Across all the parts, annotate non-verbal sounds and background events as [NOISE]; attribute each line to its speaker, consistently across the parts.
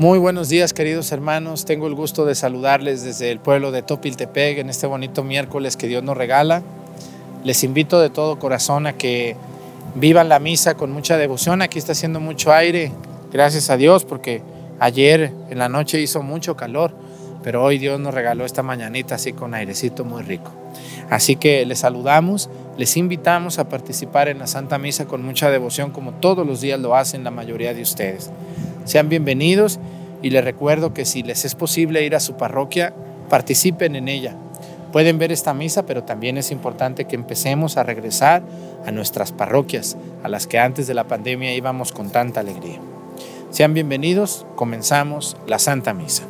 Speaker 1: Muy buenos días queridos hermanos, tengo el gusto de saludarles desde el pueblo de Topiltepec en este bonito miércoles que Dios nos regala. Les invito de todo corazón a que vivan la misa con mucha devoción, aquí está haciendo mucho aire, gracias a Dios porque ayer en la noche hizo mucho calor, pero hoy Dios nos regaló esta mañanita así con airecito muy rico. Así que les saludamos, les invitamos a participar en la Santa Misa con mucha devoción como todos los días lo hacen la mayoría de ustedes. Sean bienvenidos y les recuerdo que si les es posible ir a su parroquia, participen en ella. Pueden ver esta misa, pero también es importante que empecemos a regresar a nuestras parroquias, a las que antes de la pandemia íbamos con tanta alegría. Sean bienvenidos, comenzamos la Santa Misa.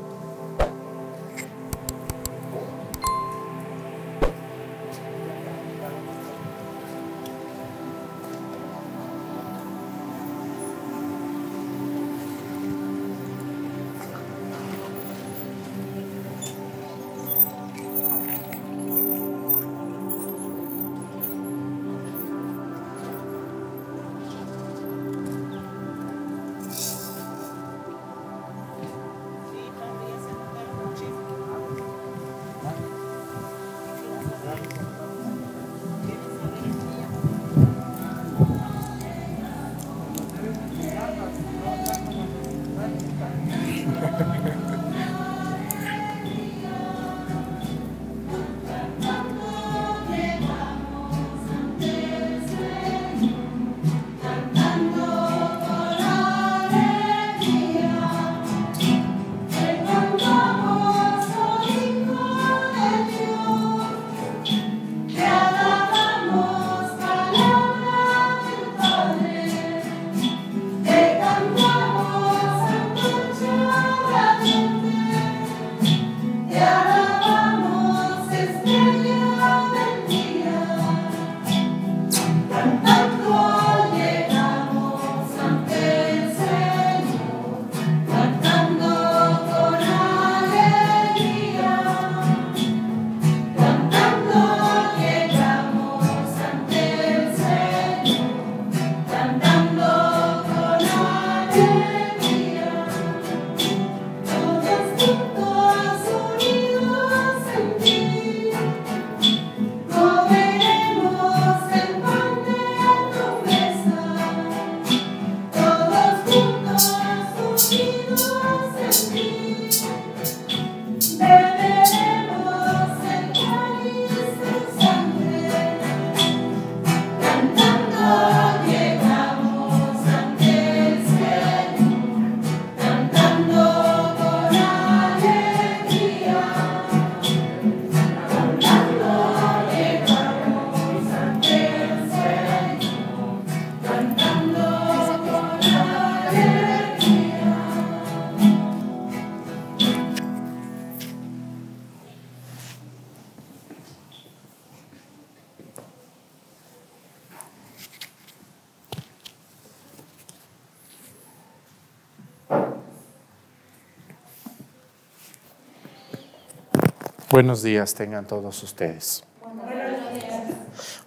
Speaker 1: Buenos días tengan todos ustedes.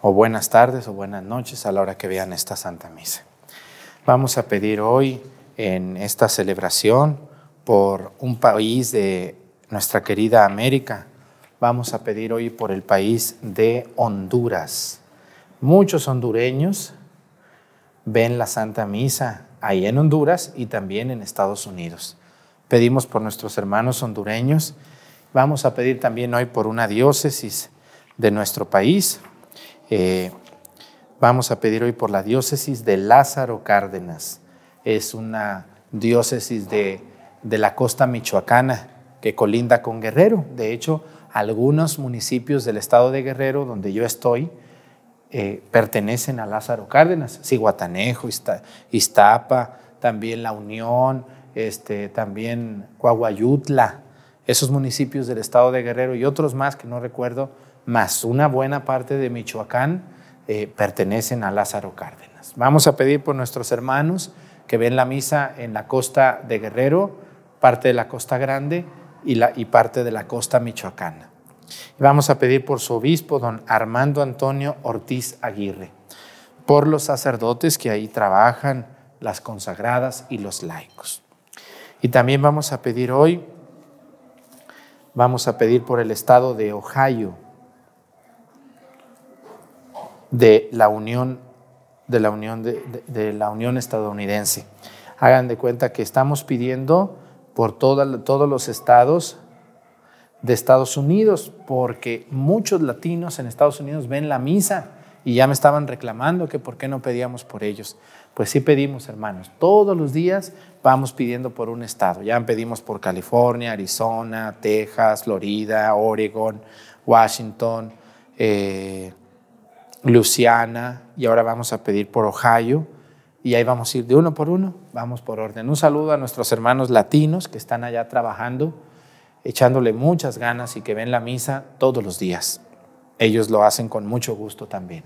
Speaker 1: O buenas tardes o buenas noches a la hora que vean esta Santa Misa. Vamos a pedir hoy en esta celebración por un país de nuestra querida América. Vamos a pedir hoy por el país de Honduras. Muchos hondureños ven la Santa Misa ahí en Honduras y también en Estados Unidos. Pedimos por nuestros hermanos hondureños Vamos a pedir también hoy por una diócesis de nuestro país. Eh, vamos a pedir hoy por la diócesis de Lázaro Cárdenas. Es una diócesis de, la costa michoacana que colinda con Guerrero. De hecho, algunos municipios del estado de Guerrero, donde yo estoy, eh, pertenecen a Lázaro Cárdenas. Ciguatanejo, Iztapa, también La Unión, este, también Coahuayutla esos municipios del estado de Guerrero y otros más que no recuerdo, más una buena parte de Michoacán, eh, pertenecen a Lázaro Cárdenas. Vamos a pedir por nuestros hermanos que ven la misa en la costa de Guerrero, parte de la costa grande y, la, y parte de la costa michoacana. vamos a pedir por su obispo, don Armando Antonio Ortiz Aguirre, por los sacerdotes que ahí trabajan, las consagradas y los laicos. Y también vamos a pedir hoy, vamos a pedir por el estado de Ohio, de la Unión, de la Unión, de, la Unión Estadounidense. Hagan de cuenta que estamos pidiendo por todos los estados de Estados Unidos, porque muchos latinos en Estados Unidos ven la misa y ya me estaban reclamando que por qué no pedíamos por ellos. Pues sí pedimos, hermanos. Todos los días vamos pidiendo por un estado. Ya pedimos por California, Arizona, Texas, Florida, Oregon, Washington, eh, y ahora vamos a pedir por Ohio y ahí vamos a ir de uno por uno, vamos por orden. Un saludo a nuestros hermanos latinos que están allá trabajando, echándole muchas ganas y que ven la misa todos los días. Ellos lo hacen con mucho gusto también.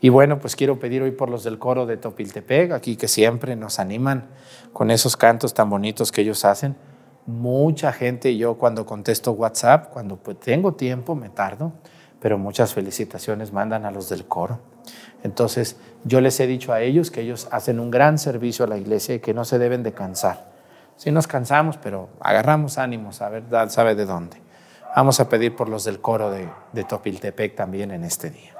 Speaker 1: Y bueno, pues quiero pedir hoy por los del coro de Topiltepec, aquí que siempre nos animan con esos cantos tan bonitos que ellos hacen. Mucha gente, yo cuando contesto WhatsApp, cuando pues tengo tiempo, me tardo, pero muchas felicitaciones mandan a los del coro. Entonces, yo les he dicho a ellos que ellos hacen un gran servicio a la iglesia y que no se deben de cansar. Sí nos cansamos, pero agarramos ánimos, a ver, sabe de dónde. Vamos a pedir por los del coro de, de Topiltepec también en este día.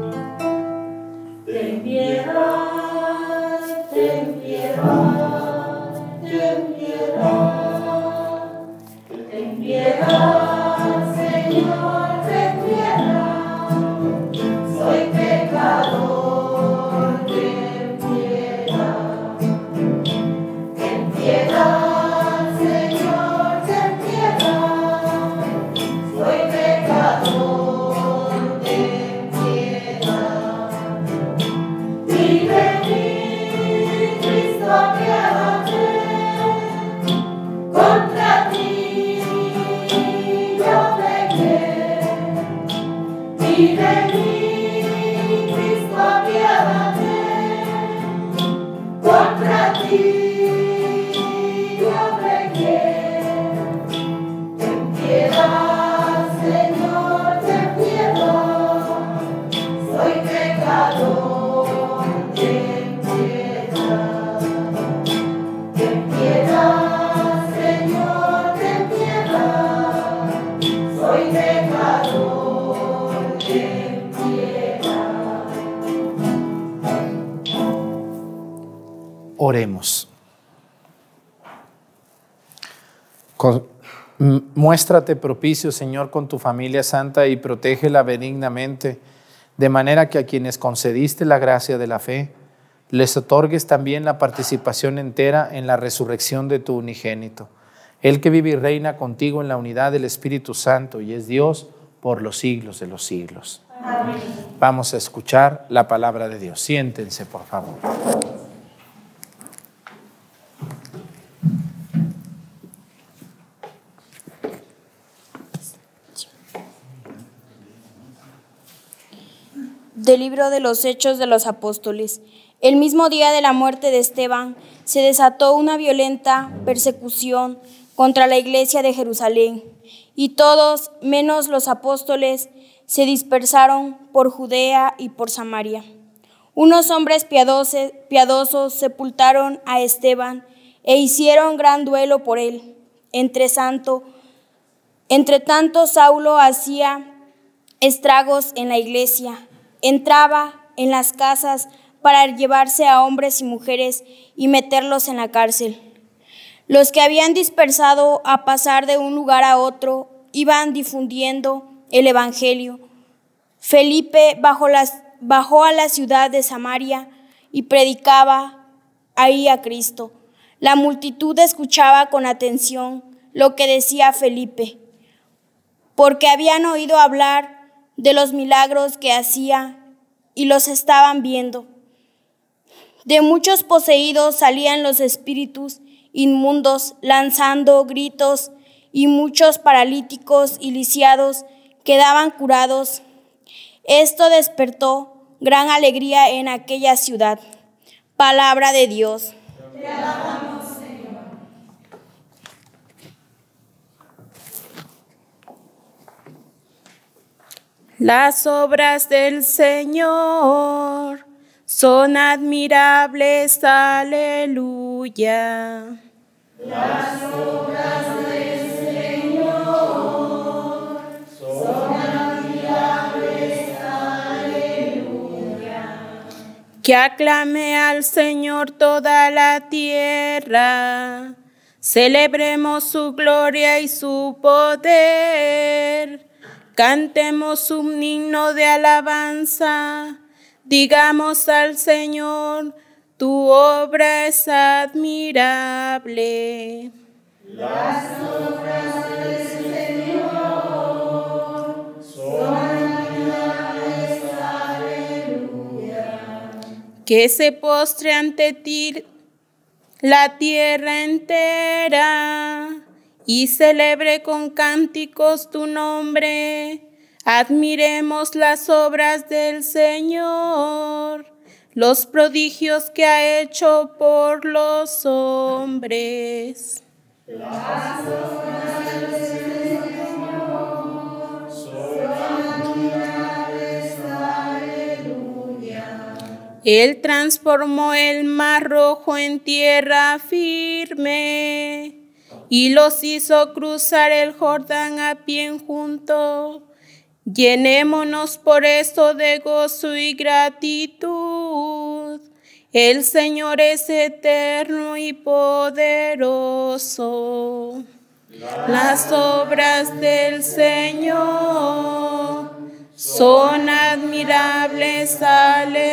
Speaker 1: Muéstrate propicio, Señor, con tu familia santa y protégela benignamente, de manera que a quienes concediste la gracia de la fe, les otorgues también la participación entera en la resurrección de tu unigénito. El que vive y reina contigo en la unidad del Espíritu Santo y es Dios por los siglos de los siglos. Vamos a escuchar la palabra de Dios. Siéntense, por favor.
Speaker 2: Del libro de los Hechos de los Apóstoles. El mismo día de la muerte de Esteban se desató una violenta persecución contra la iglesia de Jerusalén y todos, menos los apóstoles, se dispersaron por Judea y por Samaria. Unos hombres piadosos, sepultaron a Esteban e hicieron gran duelo por él. Entre, entre tanto, Saulo hacía estragos en la iglesia entraba en las casas para llevarse a hombres y mujeres y meterlos en la cárcel. Los que habían dispersado a pasar de un lugar a otro iban difundiendo el Evangelio. Felipe bajó, bajó a la ciudad de Samaria y predicaba ahí a Cristo. La multitud escuchaba con atención lo que decía Felipe, porque habían oído hablar de los milagros que hacía y los estaban viendo. De muchos poseídos salían los espíritus inmundos lanzando gritos y muchos paralíticos y lisiados quedaban curados. Esto despertó gran alegría en aquella ciudad. Palabra de Dios.
Speaker 3: Las obras del Señor son admirables, aleluya. Las obras del Señor son admirables, aleluya. Que aclame al Señor toda la tierra, celebremos su gloria y su poder Cantemos un himno de alabanza, digamos al Señor, tu obra es admirable. Las obras del Señor son admirables, aleluya. Que se postre ante ti la tierra entera y celebre con cánticos tu nombre. Admiremos las obras del Señor, los prodigios que ha hecho por los hombres. Las obras del Señor. Él transformó el mar rojo en tierra firme y los hizo cruzar el Jordán a pie junto. Llenémonos por esto de gozo y gratitud. El Señor es eterno y poderoso. Las obras del Señor son admirables. Aleluya.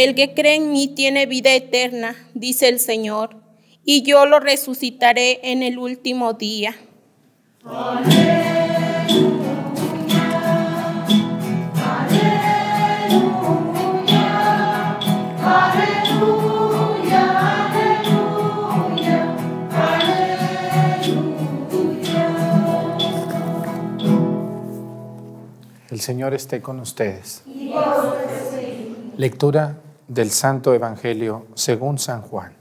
Speaker 3: El que cree en mí tiene vida eterna, dice el Señor, y yo lo resucitaré en el último día.
Speaker 1: El Señor esté con ustedes. Lectura del Santo Evangelio según San Juan.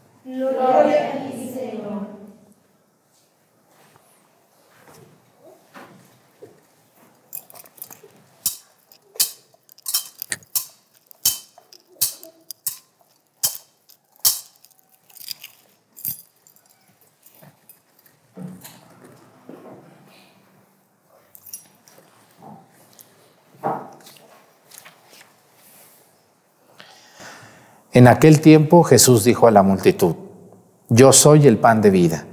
Speaker 1: En aquel tiempo Jesús dijo a la multitud, Yo soy el pan de vida.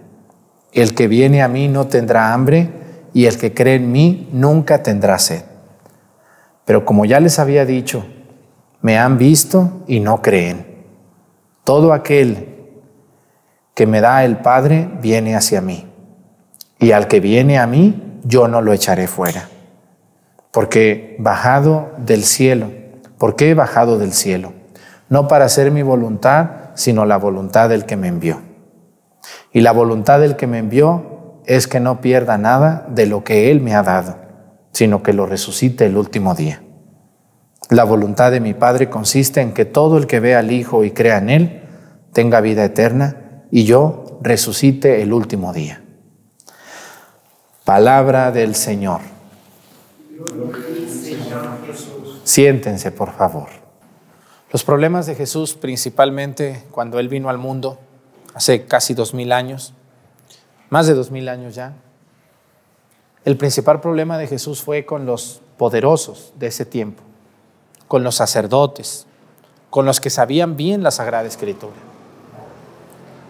Speaker 1: El que viene a mí no tendrá hambre y el que cree en mí nunca tendrá sed. Pero como ya les había dicho, me han visto y no creen. Todo aquel que me da el Padre viene hacia mí. Y al que viene a mí, yo no lo echaré fuera. Porque bajado del cielo, ¿por qué he bajado del cielo? No para hacer mi voluntad, sino la voluntad del que me envió. Y la voluntad del que me envió es que no pierda nada de lo que Él me ha dado, sino que lo resucite el último día. La voluntad de mi Padre consiste en que todo el que vea al Hijo y crea en Él tenga vida eterna y yo resucite el último día. Palabra del Señor. Siéntense, por favor. Los problemas de Jesús, principalmente cuando Él vino al mundo, hace casi dos mil años, más de dos mil años ya, el principal problema de Jesús fue con los poderosos de ese tiempo con los sacerdotes, con los que sabían bien la Sagrada Escritura.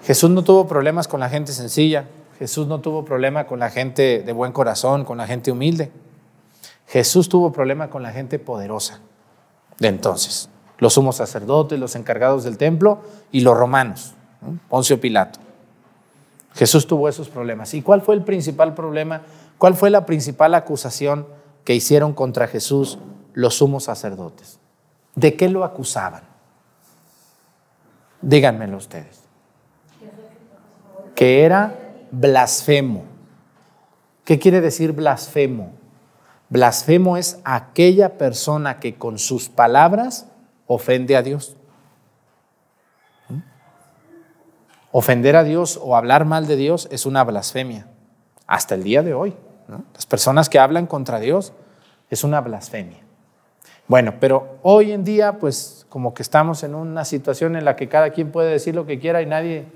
Speaker 1: Jesús no tuvo problemas con la gente sencilla, Jesús no tuvo problema con la gente de buen corazón, con la gente humilde. Jesús tuvo problema con la gente poderosa de entonces, los sumos sacerdotes, los encargados del templo y los romanos, Poncio Pilato. Jesús tuvo esos problemas. ¿Y cuál fue el principal problema? ¿Cuál fue la principal acusación que hicieron contra Jesús los sumos sacerdotes. ¿De qué lo acusaban? Díganmelo ustedes. Que era blasfemo. ¿Qué quiere decir blasfemo? Blasfemo es aquella persona que con sus palabras ofende a Dios. ¿Mm? Ofender a Dios o hablar mal de Dios es una blasfemia. Hasta el día de hoy. Las personas que hablan contra Dios es una blasfemia. Bueno, pero hoy en día, pues como que estamos en una situación en la que cada quien puede decir lo que quiera y nadie,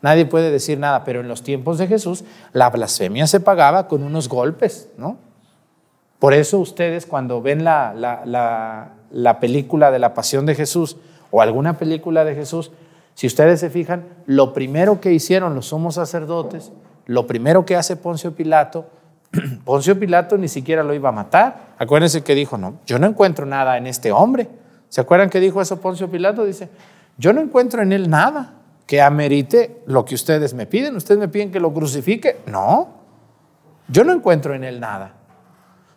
Speaker 1: nadie puede decir nada, pero en los tiempos de Jesús la blasfemia se pagaba con unos golpes, ¿no? Por eso ustedes cuando ven la, la, la película de la pasión de Jesús o alguna película de Jesús, si ustedes se fijan, lo primero que hicieron los sumos sacerdotes, lo primero que hace Poncio Pilato, [CLEARS THROAT] Poncio Pilato ni siquiera lo iba a matar. Acuérdense que dijo, no, yo no encuentro nada en este hombre. ¿Se acuerdan que dijo eso Poncio Pilato? Dice, yo no encuentro en él nada que amerite lo que ustedes me piden. Ustedes me piden que lo crucifique. No, yo no encuentro en él nada.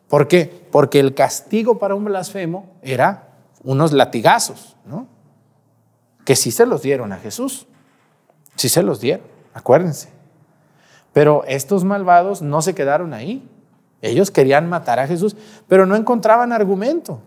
Speaker 1: ¿Por qué? Porque el castigo para un blasfemo era unos latigazos, ¿no? Que sí se los dieron a Jesús. Sí se los dieron, acuérdense. Pero estos malvados no se quedaron ahí. Ellos querían matar a Jesús, pero no encontraban argumento.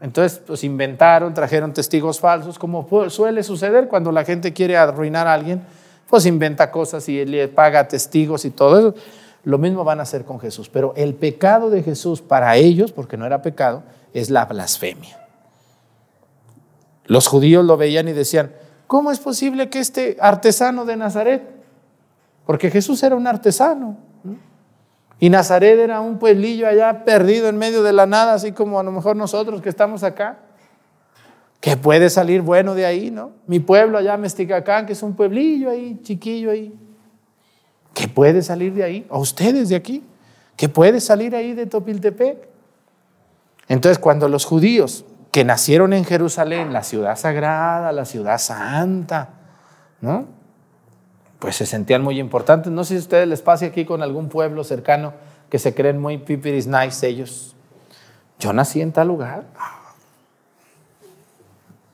Speaker 1: Entonces, pues inventaron, trajeron testigos falsos, como suele suceder cuando la gente quiere arruinar a alguien, pues inventa cosas y le paga testigos y todo eso. Lo mismo van a hacer con Jesús. Pero el pecado de Jesús para ellos, porque no era pecado, es la blasfemia. Los judíos lo veían y decían, ¿cómo es posible que este artesano de Nazaret porque Jesús era un artesano. Y Nazaret era un pueblillo allá perdido en medio de la nada, así como a lo mejor nosotros que estamos acá. Que puede salir bueno de ahí, ¿no? Mi pueblo allá, Mesticacán, que es un pueblillo ahí, chiquillo ahí. ¿Qué puede salir de ahí? ¿O ustedes de aquí? ¿Qué puede salir ahí de Topiltepec? Entonces, cuando los judíos que nacieron en Jerusalén, la ciudad sagrada, la ciudad santa, ¿no? pues se sentían muy importantes. No sé si a ustedes les pase aquí con algún pueblo cercano que se creen muy pipiris nice ellos. Yo nací en tal lugar.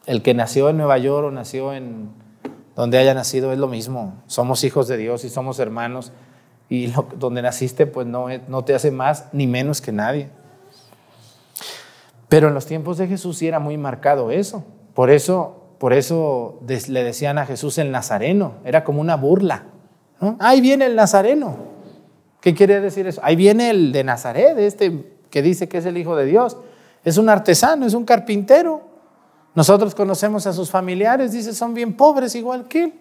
Speaker 1: El que nació en Nueva York o nació en donde haya nacido es lo mismo. Somos hijos de Dios y somos hermanos. Y donde naciste, pues no, no te hace más ni menos que nadie. Pero en los tiempos de Jesús sí era muy marcado eso. Por eso por eso le decían a Jesús el Nazareno, era como una burla. Ahí viene el Nazareno. ¿Qué quiere decir eso? Ahí viene el de Nazaret, este que dice que es el Hijo de Dios. Es un artesano, es un carpintero. Nosotros conocemos a sus familiares, dice, son bien pobres igual que él.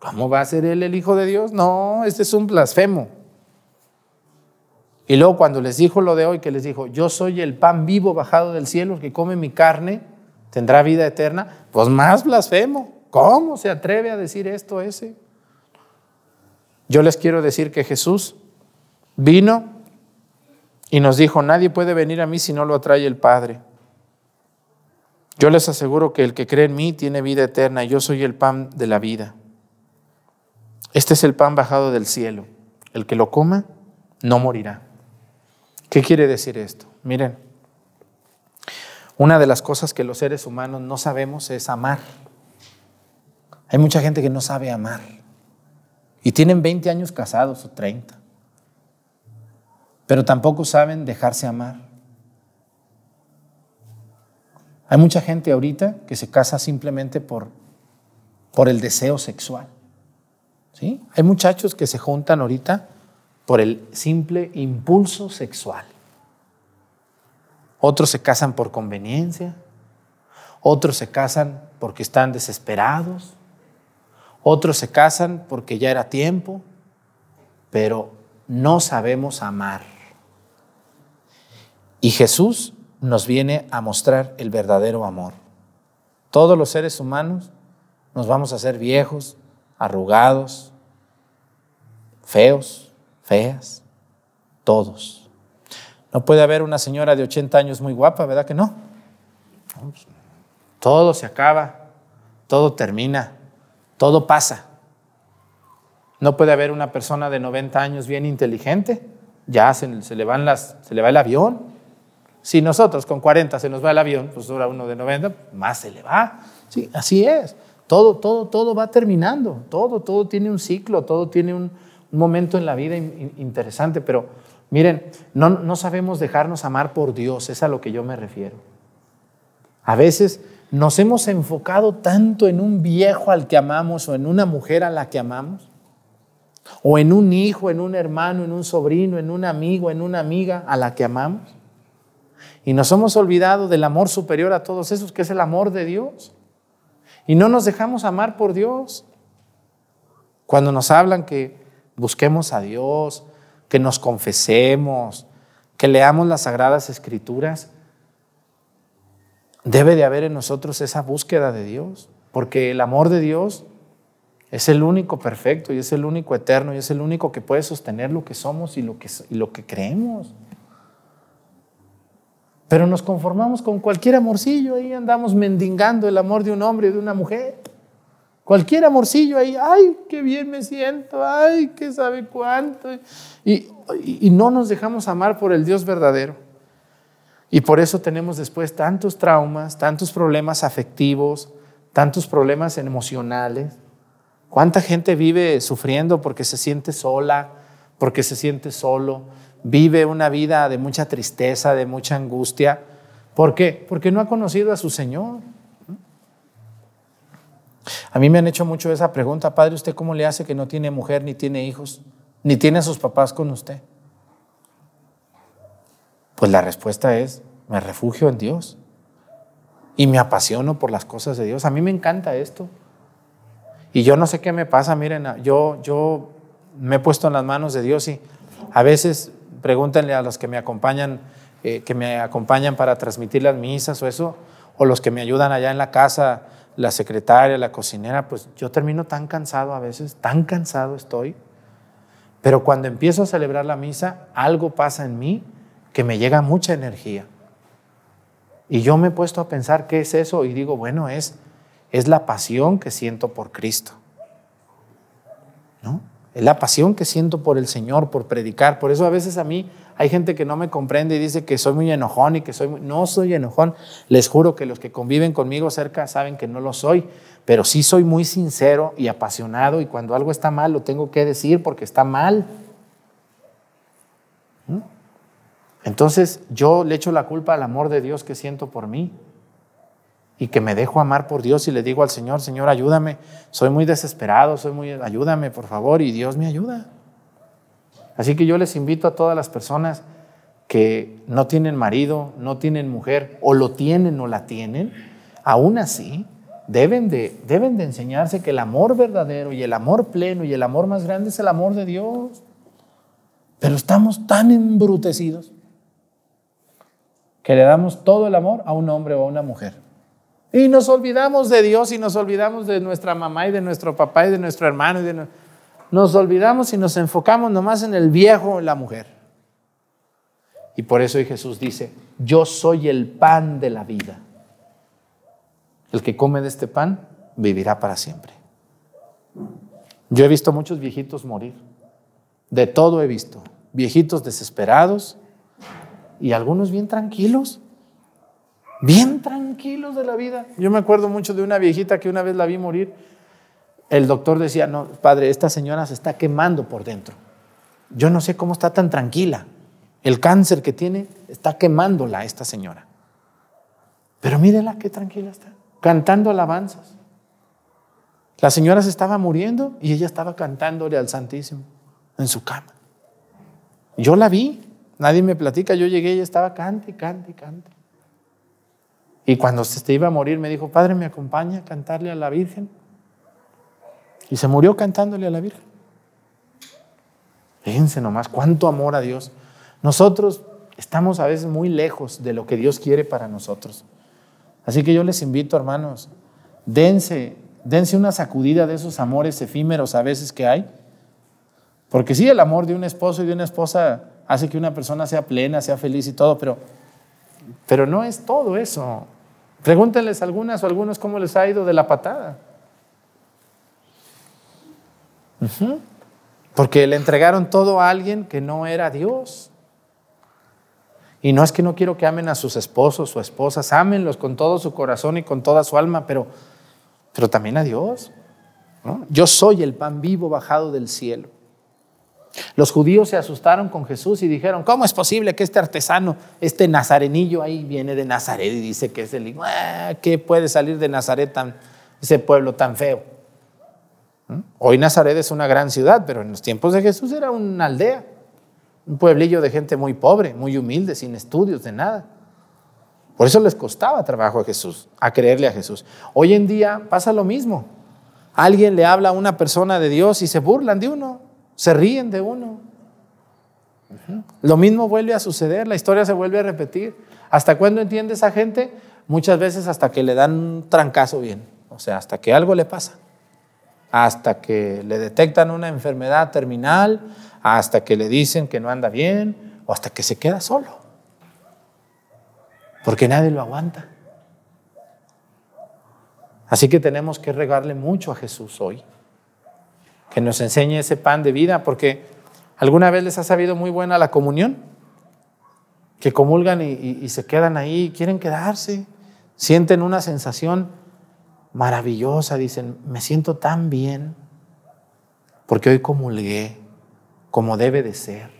Speaker 1: ¿Cómo va a ser él el Hijo de Dios? No, este es un blasfemo. Y luego cuando les dijo lo de hoy, que les dijo, yo soy el pan vivo bajado del cielo, que come mi carne, tendrá vida eterna, pues más blasfemo. ¿Cómo se atreve a decir esto ese? Yo les quiero decir que Jesús vino y nos dijo, nadie puede venir a mí si no lo atrae el Padre. Yo les aseguro que el que cree en mí tiene vida eterna yo soy el pan de la vida. Este es el pan bajado del cielo. El que lo coma no morirá. ¿Qué quiere decir esto? Miren, una de las cosas que los seres humanos no sabemos es amar. Hay mucha gente que no sabe amar. Y tienen 20 años casados o 30. Pero tampoco saben dejarse amar. Hay mucha gente ahorita que se casa simplemente por, por el deseo sexual. ¿Sí? Hay muchachos que se juntan ahorita por el simple impulso sexual. Otros se casan por conveniencia, otros se casan porque están desesperados, otros se casan porque ya era tiempo, pero no sabemos amar. Y Jesús nos viene a mostrar el verdadero amor. Todos los seres humanos nos vamos a hacer viejos, arrugados, feos, feas, todos. No puede haber una señora de 80 años muy guapa, ¿verdad que no? Todo se acaba, todo termina, todo pasa. No puede haber una persona de 90 años bien inteligente, ya se, le, van las, se le va el avión. Si nosotros con 40 se nos va el avión, pues ahora uno de 90, más se le va. Sí, así es. Todo, todo, todo va terminando. Todo, todo tiene un ciclo, todo tiene un, momento en la vida interesante. Pero miren, no, no sabemos dejarnos amar por Dios, es a lo que yo me refiero. A veces nos hemos enfocado tanto en un viejo al que amamos o en una mujer a la que amamos o en un hijo, en un hermano, en un sobrino, en un amigo, en una amiga a la que amamos. Y nos hemos olvidado del amor superior a todos esos, que es el amor de Dios. Y no nos dejamos amar por Dios. Cuando nos hablan que busquemos a Dios, que nos confesemos, que leamos las sagradas escrituras, debe de haber en nosotros esa búsqueda de Dios, porque el amor de Dios es el único perfecto y es el único eterno y es el único que puede sostener lo que somos y lo que, lo que creemos. Pero nos conformamos con cualquier amorcillo, ahí andamos mendigando el amor de un hombre y de una mujer. Cualquier amorcillo ahí, ay, qué bien me siento, ay, qué sabe cuánto. Y, y no nos dejamos amar por el Dios verdadero. Y por eso tenemos después tantos traumas, tantos problemas afectivos, tantos problemas emocionales ¿Cuánta gente vive sufriendo porque se siente sola, porque se siente solo? Vive una vida de mucha tristeza, de mucha angustia. ¿Por qué? Porque no ha conocido a su Señor. A mí me han hecho mucho esa pregunta, Padre, ¿usted cómo le hace que no tiene mujer, ni tiene hijos, ni tiene a sus papás con usted? Pues la respuesta es, me refugio en Dios y me apasiono por las cosas de Dios. A mí me encanta esto. Y yo no sé qué me pasa, miren, yo, yo me he puesto en las manos de Dios y a veces pregúntenle a los que me acompañan, eh, que me acompañan para transmitir las misas o eso, o los que me ayudan allá en la casa, la secretaria, la cocinera, pues yo termino tan cansado a veces, tan cansado estoy, pero cuando empiezo a celebrar la misa, algo pasa en mí que me llega mucha energía. Y yo me he puesto a pensar qué es eso y digo, bueno, es es la pasión que siento por Cristo. ¿No? Es la pasión que siento por el Señor, por predicar. Por eso a veces a mí hay gente que no me comprende y dice que soy muy enojón y que soy muy... No soy enojón. Les juro que los que conviven conmigo cerca saben que no lo soy, pero sí soy muy sincero y apasionado y cuando algo está mal lo tengo que decir porque está mal. ¿Mm? Entonces yo le echo la culpa al amor de Dios que siento por mí y que me dejo amar por Dios y le digo al Señor, Señor, ayúdame, soy muy desesperado, soy muy, ayúdame por favor, y Dios me ayuda. Así que yo les invito a todas las personas que no tienen marido, no tienen mujer, o lo tienen o la tienen, aún así deben de, deben de enseñarse que el amor verdadero y el amor pleno y el amor más grande es el amor de Dios. Pero estamos tan embrutecidos que le damos todo el amor a un hombre o a una mujer. Y nos olvidamos de Dios y nos olvidamos de nuestra mamá y de nuestro papá y de nuestro hermano. Y de Nos olvidamos y nos enfocamos nomás en el viejo o la mujer. Y por eso Jesús dice, yo soy el pan de la vida. El que come de este pan vivirá para siempre. Yo he visto muchos viejitos morir. De todo he visto. Viejitos desesperados y algunos bien tranquilos bien tranquilos de la vida. Yo me acuerdo mucho de una viejita que una vez la vi morir. El doctor decía, no, padre, esta señora se está quemando por dentro. Yo no sé cómo está tan tranquila. El cáncer que tiene está quemándola esta señora. Pero mírela qué tranquila está, cantando alabanzas. La señora se estaba muriendo y ella estaba cantándole al Santísimo en su cama. Yo la vi, nadie me platica, yo llegué y estaba cante, cante, cante. Y cuando se iba a morir me dijo, Padre, ¿me acompaña a cantarle a la Virgen? Y se murió cantándole a la Virgen. Fíjense nomás cuánto amor a Dios. Nosotros estamos a veces muy lejos de lo que Dios quiere para nosotros. Así que yo les invito, hermanos, dense, dense una sacudida de esos amores efímeros a veces que hay. Porque sí, el amor de un esposo y de una esposa hace que una persona sea plena, sea feliz y todo, pero, pero no es todo eso. Pregúntenles algunas o algunos cómo les ha ido de la patada. Porque le entregaron todo a alguien que no era Dios. Y no es que no quiero que amen a sus esposos o esposas, ámenlos con todo su corazón y con toda su alma, pero, pero también a Dios. Yo soy el pan vivo bajado del cielo. Los judíos se asustaron con Jesús y dijeron, ¿cómo es posible que este artesano, este nazarenillo ahí viene de Nazaret y dice que es el hijo? Ah, ¿Qué puede salir de Nazaret, tan, ese pueblo tan feo? ¿Mm? Hoy Nazaret es una gran ciudad, pero en los tiempos de Jesús era una aldea, un pueblillo de gente muy pobre, muy humilde, sin estudios, de nada. Por eso les costaba trabajo a Jesús, a creerle a Jesús. Hoy en día pasa lo mismo. Alguien le habla a una persona de Dios y se burlan de uno, se ríen de uno. Lo mismo vuelve a suceder, la historia se vuelve a repetir. ¿Hasta cuándo entiende esa gente? Muchas veces hasta que le dan un trancazo bien, o sea, hasta que algo le pasa hasta que le detectan una enfermedad terminal, hasta que le dicen que no anda bien o hasta que se queda solo. Porque nadie lo aguanta. Así que tenemos que regarle mucho a Jesús hoy. Que nos enseñe ese pan de vida, porque alguna vez les ha sabido muy buena la comunión. Que comulgan y, se quedan ahí, quieren quedarse, sienten una sensación maravillosa, dicen, me siento tan bien porque hoy comulgué como debe de ser.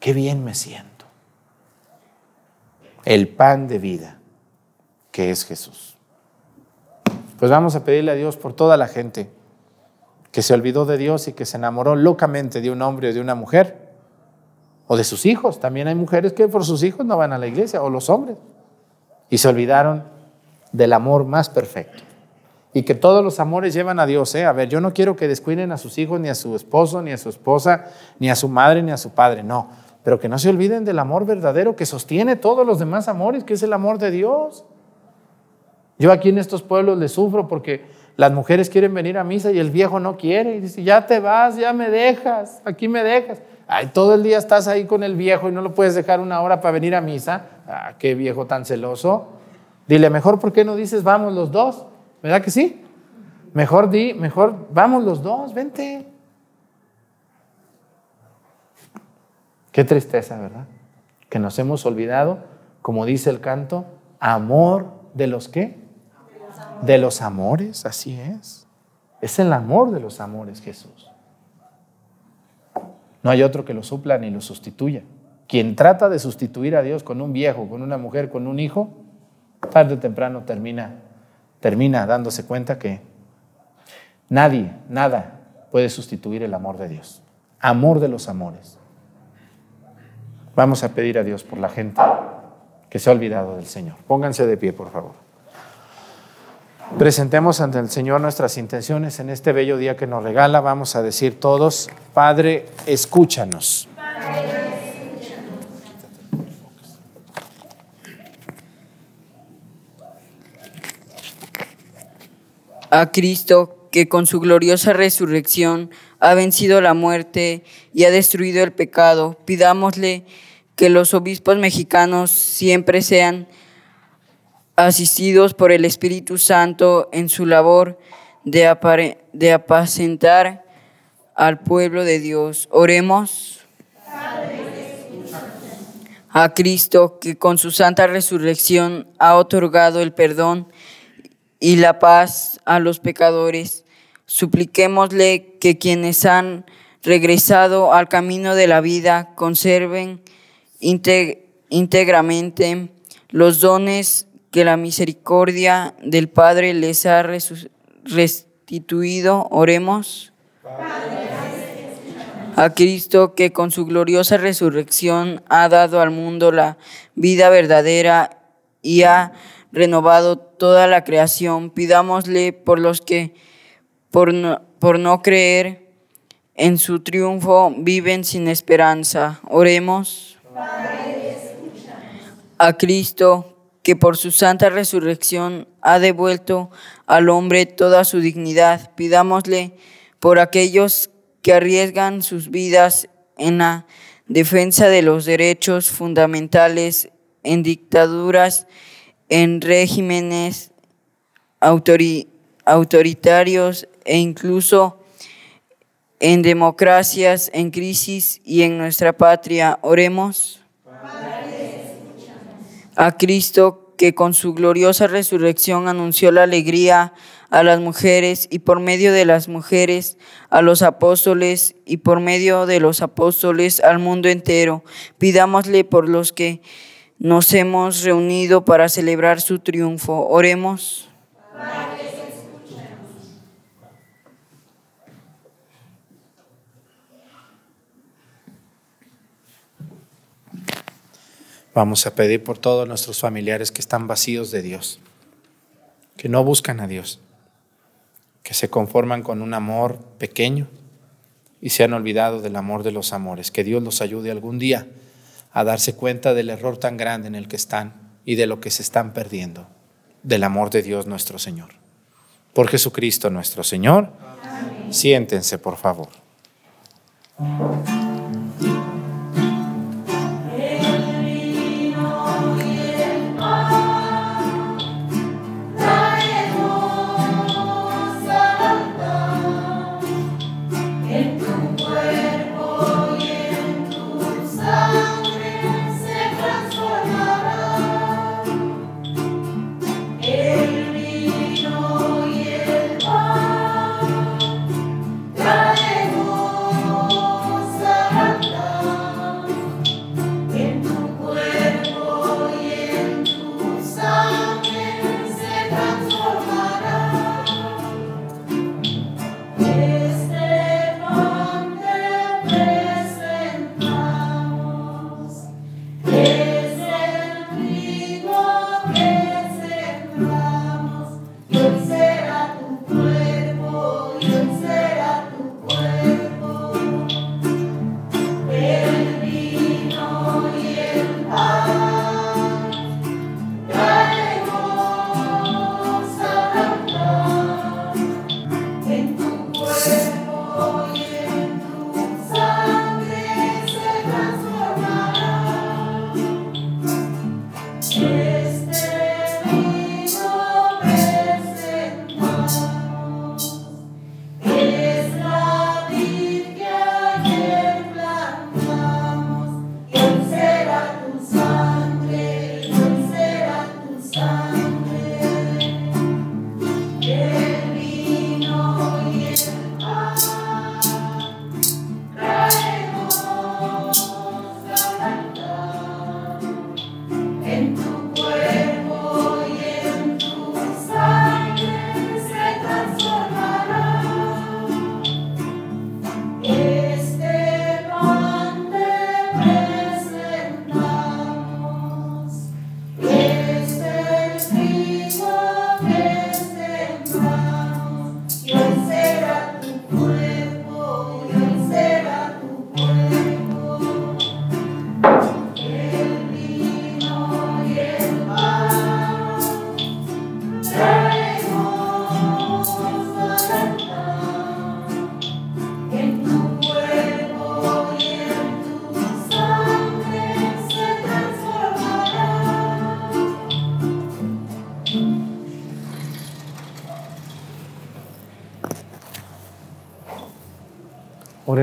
Speaker 1: Qué bien me siento. El pan de vida que es Jesús. Pues vamos a pedirle a Dios por toda la gente que se olvidó de Dios y que se enamoró locamente de un hombre o de una mujer, o de sus hijos. También hay mujeres que por sus hijos no van a la iglesia, o los hombres, y se olvidaron del amor más perfecto. Y que todos los amores llevan a Dios. ¿eh? A ver, yo no quiero que descuiden a sus hijos, ni a su esposo, ni a su esposa, ni a su madre, ni a su padre. No, pero que no se olviden del amor verdadero que sostiene todos los demás amores, que es el amor de Dios. Yo aquí en estos pueblos les sufro porque las mujeres quieren venir a misa y el viejo no quiere. Y dice, ya te vas, ya me dejas, aquí me dejas. Ay, todo el día estás ahí con el viejo y no lo puedes dejar una hora para venir a misa. Ah, qué viejo tan celoso. Dile, mejor, ¿por qué no dices vamos los dos? ¿Verdad que sí? Mejor di, mejor vamos los dos, vente. Qué tristeza, ¿verdad? Que nos hemos olvidado, como dice el canto, amor de los qué? De los amores, así es. Es el amor de los amores, Jesús. No hay otro que lo supla ni lo sustituya. Quien trata de sustituir a Dios con un viejo, con una mujer, con un hijo, tarde o temprano termina, termina dándose cuenta que nadie, nada puede sustituir el amor de Dios. Amor de los amores. Vamos a pedir a Dios por la gente que se ha olvidado del Señor. Pónganse de pie, por favor. Presentemos ante el Señor nuestras intenciones en este bello día que nos regala. Vamos a decir todos, Padre, escúchanos.
Speaker 4: a Cristo, que con su gloriosa resurrección ha vencido la muerte y ha destruido el pecado, pidámosle que los obispos mexicanos siempre sean asistidos por el Espíritu Santo en su labor de, de apacentar al pueblo de Dios. Oremos a Cristo, que con su santa resurrección ha otorgado el perdón y la paz a los pecadores. Supliquémosle que quienes han regresado al camino de la vida conserven íntegramente los dones que la misericordia del Padre les ha restituido. Oremos. A Cristo que con su gloriosa resurrección ha dado al mundo la vida verdadera y ha renovado toda la creación. Pidámosle por los que por no, creer en su triunfo viven sin esperanza. Oremos. a Cristo que por su santa resurrección ha devuelto al hombre toda su dignidad. Pidámosle por aquellos que arriesgan sus vidas en la defensa de los derechos fundamentales en dictaduras, en regímenes autoritarios e incluso en democracias en crisis y en nuestra patria. Oremos a Cristo que con su gloriosa resurrección anunció la alegría a las mujeres y por medio de las mujeres a los apóstoles y por medio de los apóstoles al mundo entero. Pidámosle por los que nos hemos reunido para celebrar su triunfo. Oremos.
Speaker 3: Vamos a pedir por todos nuestros familiares que están vacíos de Dios, que no buscan a Dios, que se conforman con un amor pequeño y se han olvidado del amor de los amores. Que Dios los ayude algún día a darse cuenta del error tan grande en el que están y de lo que se están perdiendo, del amor de Dios nuestro Señor. Por Jesucristo nuestro Señor. Siéntense, por favor.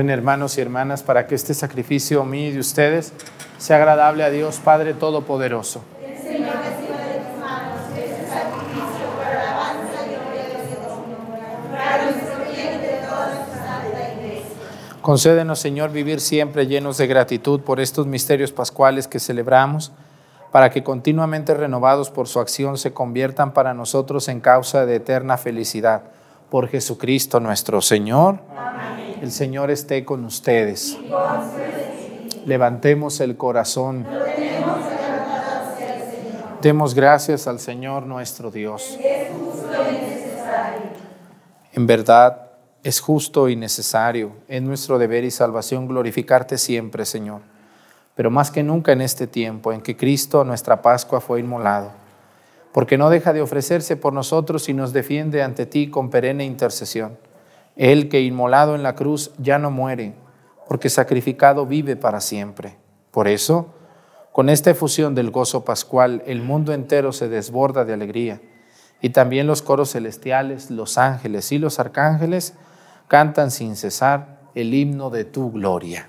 Speaker 3: Hermanos y hermanas para que este sacrificio mío y de ustedes sea agradable a Dios Padre Todopoderoso. Concédenos, Señor, vivir siempre llenos de gratitud por estos misterios pascuales que celebramos,
Speaker 1: para que continuamente renovados por su acción se conviertan para nosotros en causa de eterna felicidad. Por Jesucristo nuestro Señor. El Señor esté con ustedes. Levantemos el corazón. Demos gracias al Señor nuestro Dios. En verdad, es justo y necesario, es nuestro deber y salvación glorificarte siempre, Señor pero más que nunca en este tiempo en que Cristo, nuestra Pascua, fue inmolado, porque no deja de ofrecerse por nosotros y nos defiende ante ti con perenne intercesión. Él que inmolado en la cruz ya no muere, porque sacrificado vive para siempre. Por eso, con esta efusión del gozo pascual, el mundo entero se desborda de alegría, y también los coros celestiales, los ángeles y los arcángeles cantan sin cesar el himno de tu gloria.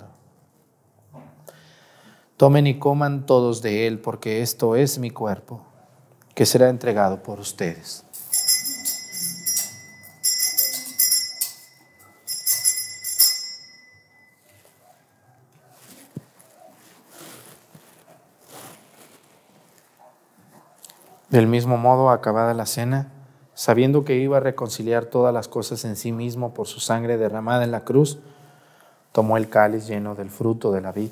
Speaker 1: Tomen y coman todos de él, porque esto es mi cuerpo, que será entregado por ustedes. Del mismo modo, acabada la cena, sabiendo que iba a reconciliar todas las cosas en sí mismo por su sangre derramada en la cruz, tomó el cáliz lleno del fruto de la vid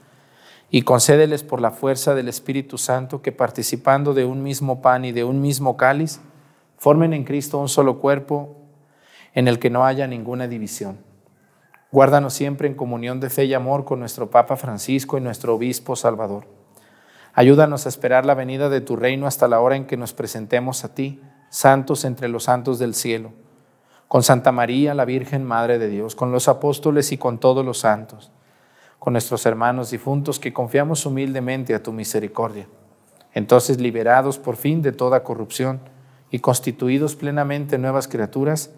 Speaker 1: y concédeles por la fuerza del Espíritu Santo que participando de un mismo pan y de un mismo cáliz, formen en Cristo un solo cuerpo en el que no haya ninguna división. Guárdanos siempre en comunión de fe y amor con nuestro Papa Francisco y nuestro Obispo Salvador. Ayúdanos a esperar la venida de tu reino hasta la hora en que nos presentemos a ti, santos entre los santos del cielo, con Santa María, la Virgen Madre de Dios, con los apóstoles y con todos los santos con nuestros hermanos difuntos que confiamos humildemente a tu misericordia. Entonces, liberados por fin de toda corrupción y constituidos plenamente nuevas criaturas,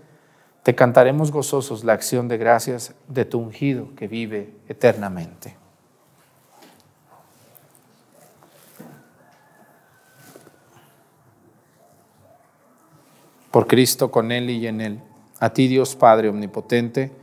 Speaker 1: te cantaremos gozosos la acción de gracias de tu ungido que vive eternamente. Por Cristo, con Él y en Él, a ti Dios Padre Omnipotente,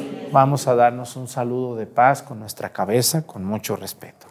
Speaker 1: Vamos a darnos un saludo de paz con nuestra cabeza, con mucho respeto.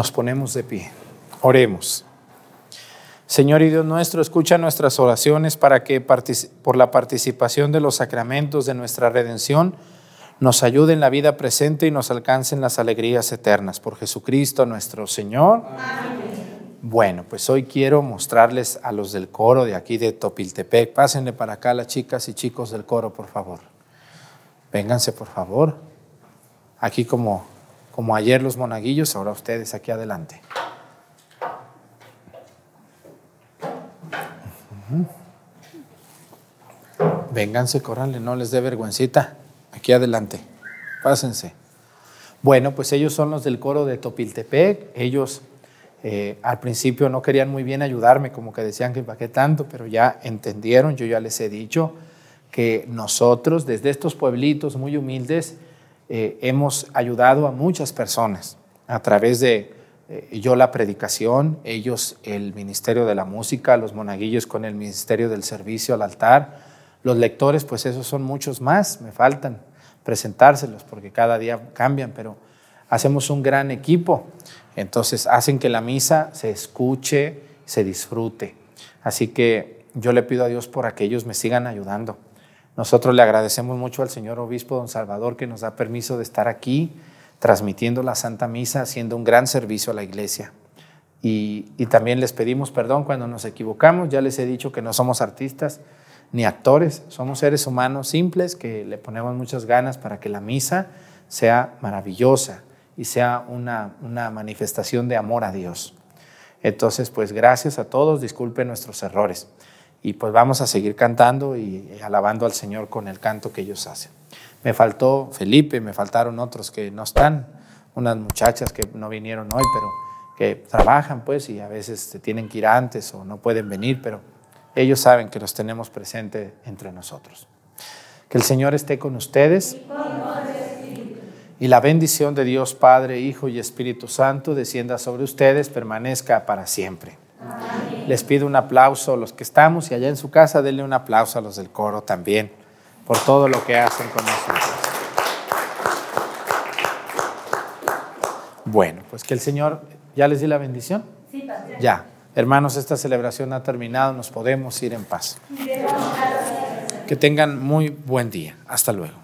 Speaker 1: Nos ponemos de pie. Oremos. Señor y Dios nuestro, escucha nuestras oraciones para que por la participación de los sacramentos de nuestra redención nos ayude en la vida presente y nos alcancen las alegrías eternas. Por Jesucristo nuestro Señor. Bueno, pues hoy quiero mostrarles a los del coro de aquí de Topiltepec. Pásenle para acá las chicas y chicos del coro, por favor. Vénganse, por favor. Aquí como, como ayer los monaguillos, ahora ustedes aquí adelante. Vénganse, córranle, no les dé vergüencita. Aquí adelante. Pásense. Bueno, pues ellos son los del coro de Topiltepec. Ellos eh, al principio no querían muy bien ayudarme, como que decían que para qué tanto, pero ya entendieron, yo ya les he dicho que nosotros desde estos pueblitos muy humildes eh, hemos ayudado a muchas personas a través de eh, yo la predicación, ellos el ministerio de la música, los monaguillos con el ministerio del servicio al altar, los lectores, pues esos son muchos más, me faltan presentárselos porque cada día cambian, pero hacemos un gran equipo. Entonces hacen que la misa se escuche, se disfrute. Así que yo le pido a Dios por aquellos me sigan ayudando. Nosotros le agradecemos mucho al señor obispo don Salvador que nos da permiso de estar aquí transmitiendo la Santa Misa, haciendo un gran servicio a la iglesia. Y, también les pedimos perdón cuando nos equivocamos. Ya les he dicho que no somos artistas, ni actores, somos seres humanos simples que le ponemos muchas ganas para que la misa sea maravillosa y sea una, manifestación de amor a Dios. Entonces, pues gracias a todos, disculpen nuestros errores y pues vamos a seguir cantando y alabando al Señor con el canto que ellos hacen. Me faltó Felipe, me faltaron otros que no están, unas muchachas que no vinieron hoy, pero que trabajan pues y a veces se tienen que ir antes o no pueden venir, pero ellos saben que los tenemos presentes entre nosotros. Que el Señor esté con ustedes. Y la bendición de Dios Padre, Hijo y Espíritu Santo descienda sobre ustedes, permanezca para siempre. Les pido un aplauso a los que estamos y allá en su casa denle un aplauso a los del coro también por todo lo que hacen con nosotros. Bueno, pues que el Señor, ¿ya les di la bendición? Sí, Ya. Hermanos, esta celebración ha terminado, nos podemos ir en paz. Que tengan muy buen día. Hasta luego.